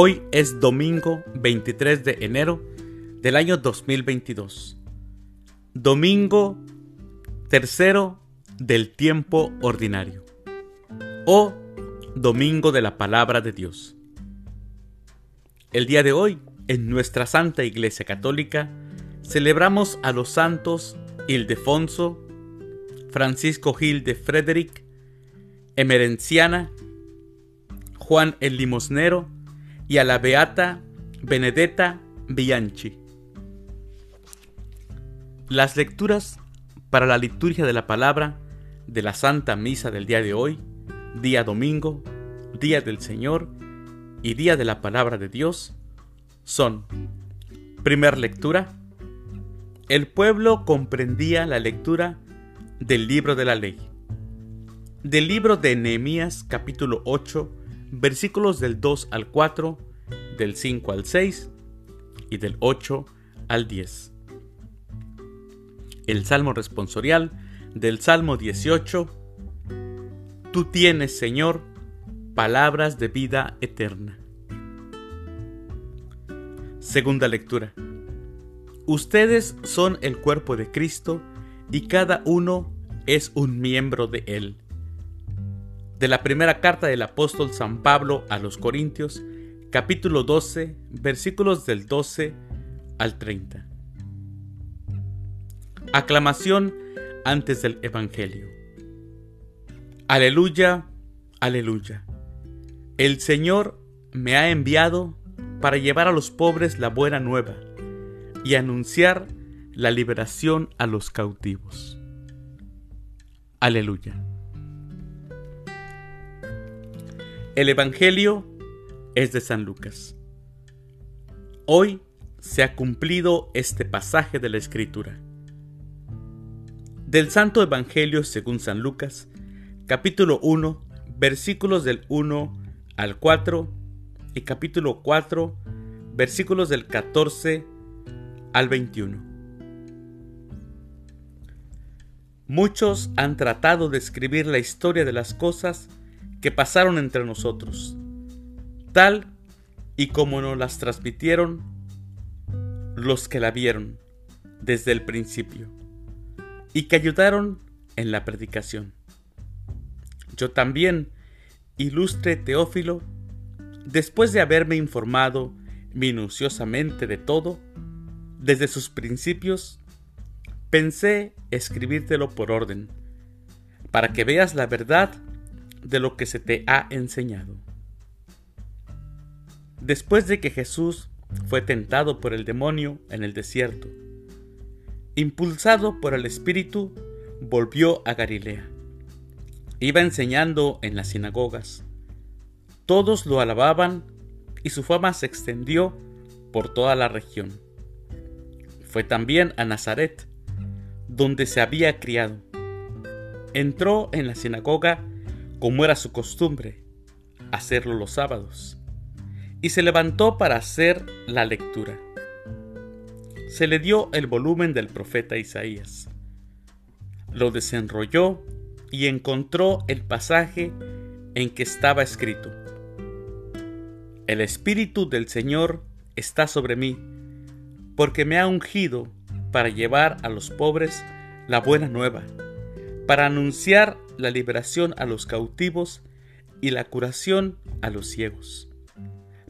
Hoy es domingo 23 de enero del año 2022. Domingo tercero del tiempo ordinario. O domingo de la palabra de Dios. El día de hoy, en nuestra Santa Iglesia Católica, celebramos a los santos Ildefonso, Francisco Gil de Frederick, Emerenciana, Juan el Limosnero, y a la Beata Benedetta Bianchi. Las lecturas para la liturgia de la palabra de la Santa Misa del día de hoy, día domingo, día del Señor y día de la palabra de Dios, son, primer lectura, el pueblo comprendía la lectura del libro de la ley. Del libro de Nehemías capítulo 8 versículos del 2 al 4, del 5 al 6 y del 8 al 10. El Salmo responsorial del Salmo 18. Tú tienes, Señor, palabras de vida eterna. Segunda lectura. Ustedes son el cuerpo de Cristo y cada uno es un miembro de él de la primera carta del apóstol San Pablo a los Corintios, capítulo 12, versículos del 12 al 30. Aclamación antes del Evangelio. Aleluya, aleluya. El Señor me ha enviado para llevar a los pobres la buena nueva y anunciar la liberación a los cautivos. Aleluya. El Evangelio es de San Lucas. Hoy se ha cumplido este pasaje de la Escritura. Del Santo Evangelio según San Lucas, capítulo 1, versículos del 1 al 4 y capítulo 4, versículos del 14 al 21. Muchos han tratado de escribir la historia de las cosas que pasaron entre nosotros, tal y como nos las transmitieron los que la vieron desde el principio y que ayudaron en la predicación. Yo también, ilustre Teófilo, después de haberme informado minuciosamente de todo, desde sus principios, pensé escribírtelo por orden, para que veas la verdad de lo que se te ha enseñado. Después de que Jesús fue tentado por el demonio en el desierto, impulsado por el Espíritu, volvió a Galilea. Iba enseñando en las sinagogas. Todos lo alababan y su fama se extendió por toda la región. Fue también a Nazaret, donde se había criado. Entró en la sinagoga como era su costumbre, hacerlo los sábados, y se levantó para hacer la lectura. Se le dio el volumen del profeta Isaías. Lo desenrolló y encontró el pasaje en que estaba escrito. El Espíritu del Señor está sobre mí, porque me ha ungido para llevar a los pobres la buena nueva, para anunciar la liberación a los cautivos y la curación a los ciegos,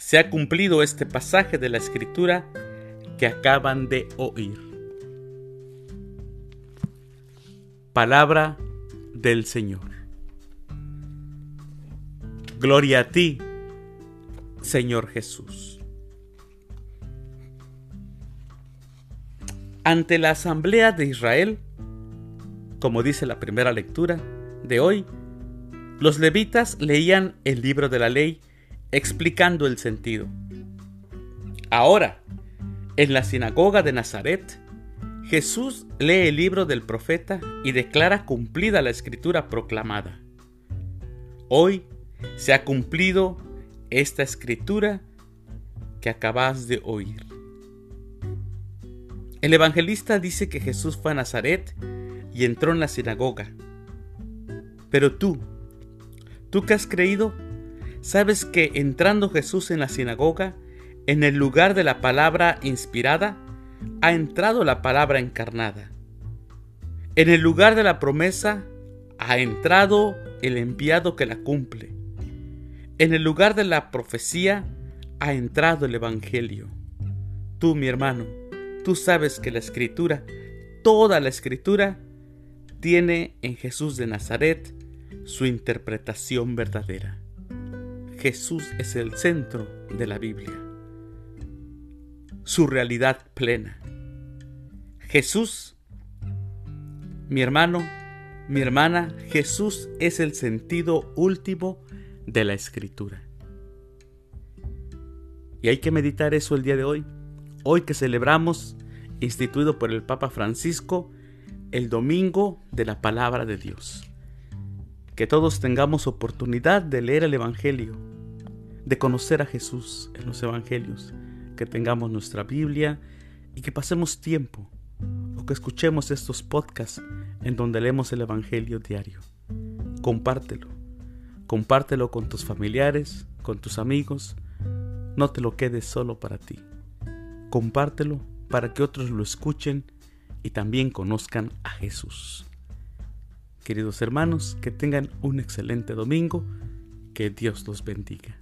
se ha cumplido este pasaje de la escritura que acaban de oír. Palabra del Señor. Gloria a ti, Señor Jesús. Ante la asamblea de Israel, como dice la primera lectura de hoy, los levitas leían el libro de la ley explicando el sentido. Ahora, En la sinagoga de Nazaret, Jesús lee el libro del profeta y declara cumplida la escritura proclamada. Hoy se ha cumplido esta escritura que acabas de oír. El evangelista dice que Jesús fue a Nazaret y entró en la sinagoga. Pero tú, tú que has creído, sabes que entrando Jesús en la sinagoga, en el lugar de la palabra inspirada, ha entrado la palabra encarnada. En el lugar de la promesa ha entrado el enviado que la cumple. En el lugar de la profecía ha entrado el Evangelio. Tú, mi hermano, tú sabes que la escritura, toda la escritura, tiene en Jesús de Nazaret su interpretación verdadera. Jesús es el centro de la Biblia, su realidad plena. Jesús, mi hermano, mi hermana, Jesús es el sentido último de la escritura. Y hay que meditar eso el día de hoy, hoy que celebramos, instituido por el Papa Francisco, el domingo de la palabra de Dios. Que todos tengamos oportunidad de leer el Evangelio, de conocer a Jesús en los Evangelios, que tengamos nuestra Biblia y que pasemos tiempo o que escuchemos estos podcasts en donde leemos el Evangelio diario. Compártelo. Compártelo con tus familiares, con tus amigos. No te lo quedes solo para ti. Compártelo para que otros lo escuchen y también conozcan a Jesús. Queridos hermanos, que tengan un excelente domingo, que Dios los bendiga.